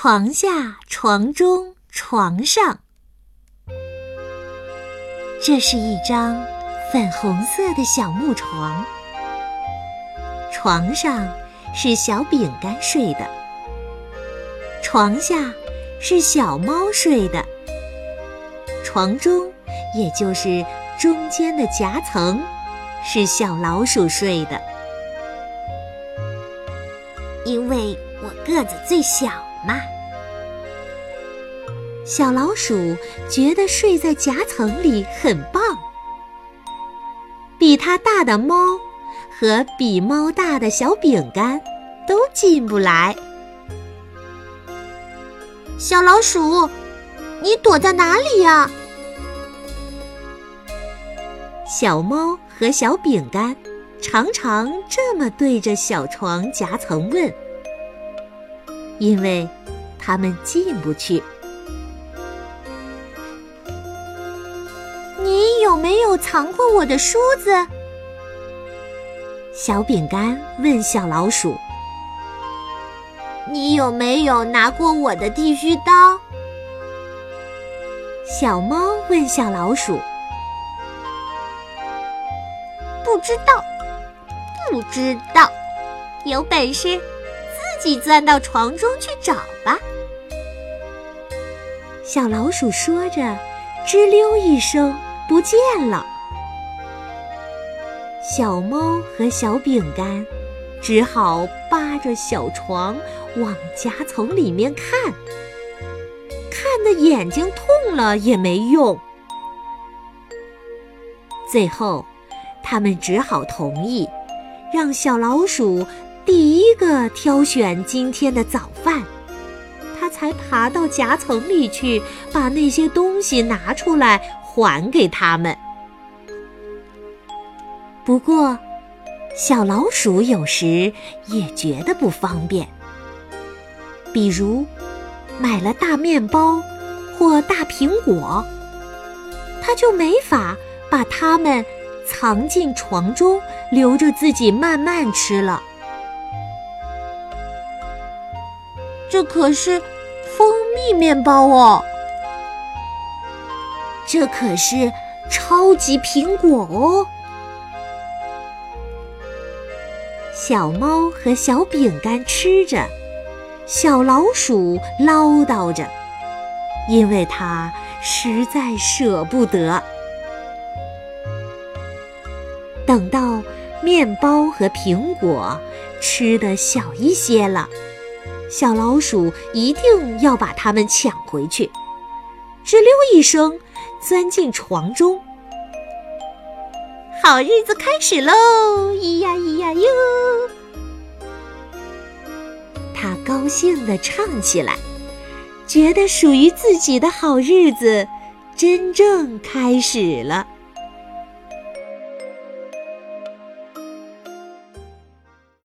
床下、床中、床上，这是一张粉红色的小木床。床上是小饼干睡的，床下是小猫睡的，床中也就是中间的夹层是小老鼠睡的。因为我个子最小嘛，小老鼠觉得睡在夹层里很棒。比它大的猫。和比猫大的小饼干都进不来。小老鼠，你躲在哪里呀？小猫和小饼干常常这么对着小床夹层问，因为它们进不去。你有没有藏过我的梳子？小饼干问小老鼠：“你有没有拿过我的剃须刀？”小猫问小老鼠：“不知道，不知道，有本事己钻到床中去找吧。”小老鼠说着，吱溜一声不见了。小猫和小饼干只好扒着小床往夹层里面看，看得眼睛痛了也没用。最后，他们只好同意，让小老鼠第一个挑选今天的早饭，他才爬到夹层里去，把那些东西拿出来还给他们。不过，小老鼠有时也觉得不方便。比如，买了大面包或大苹果，它就没法把它们藏进床中，留着自己慢慢吃了。这可是蜂蜜面包哦！这可是超级苹果哦！小猫和小饼干吃着，小老鼠唠叨着，因为它实在舍不得。等到面包和苹果吃的小一些了，小老鼠一定要把它们抢回去，吱溜一声钻进床中。好日子开始喽！咿呀咿呀哟，他高兴地唱起来，觉得属于自己的好日子真正开始了。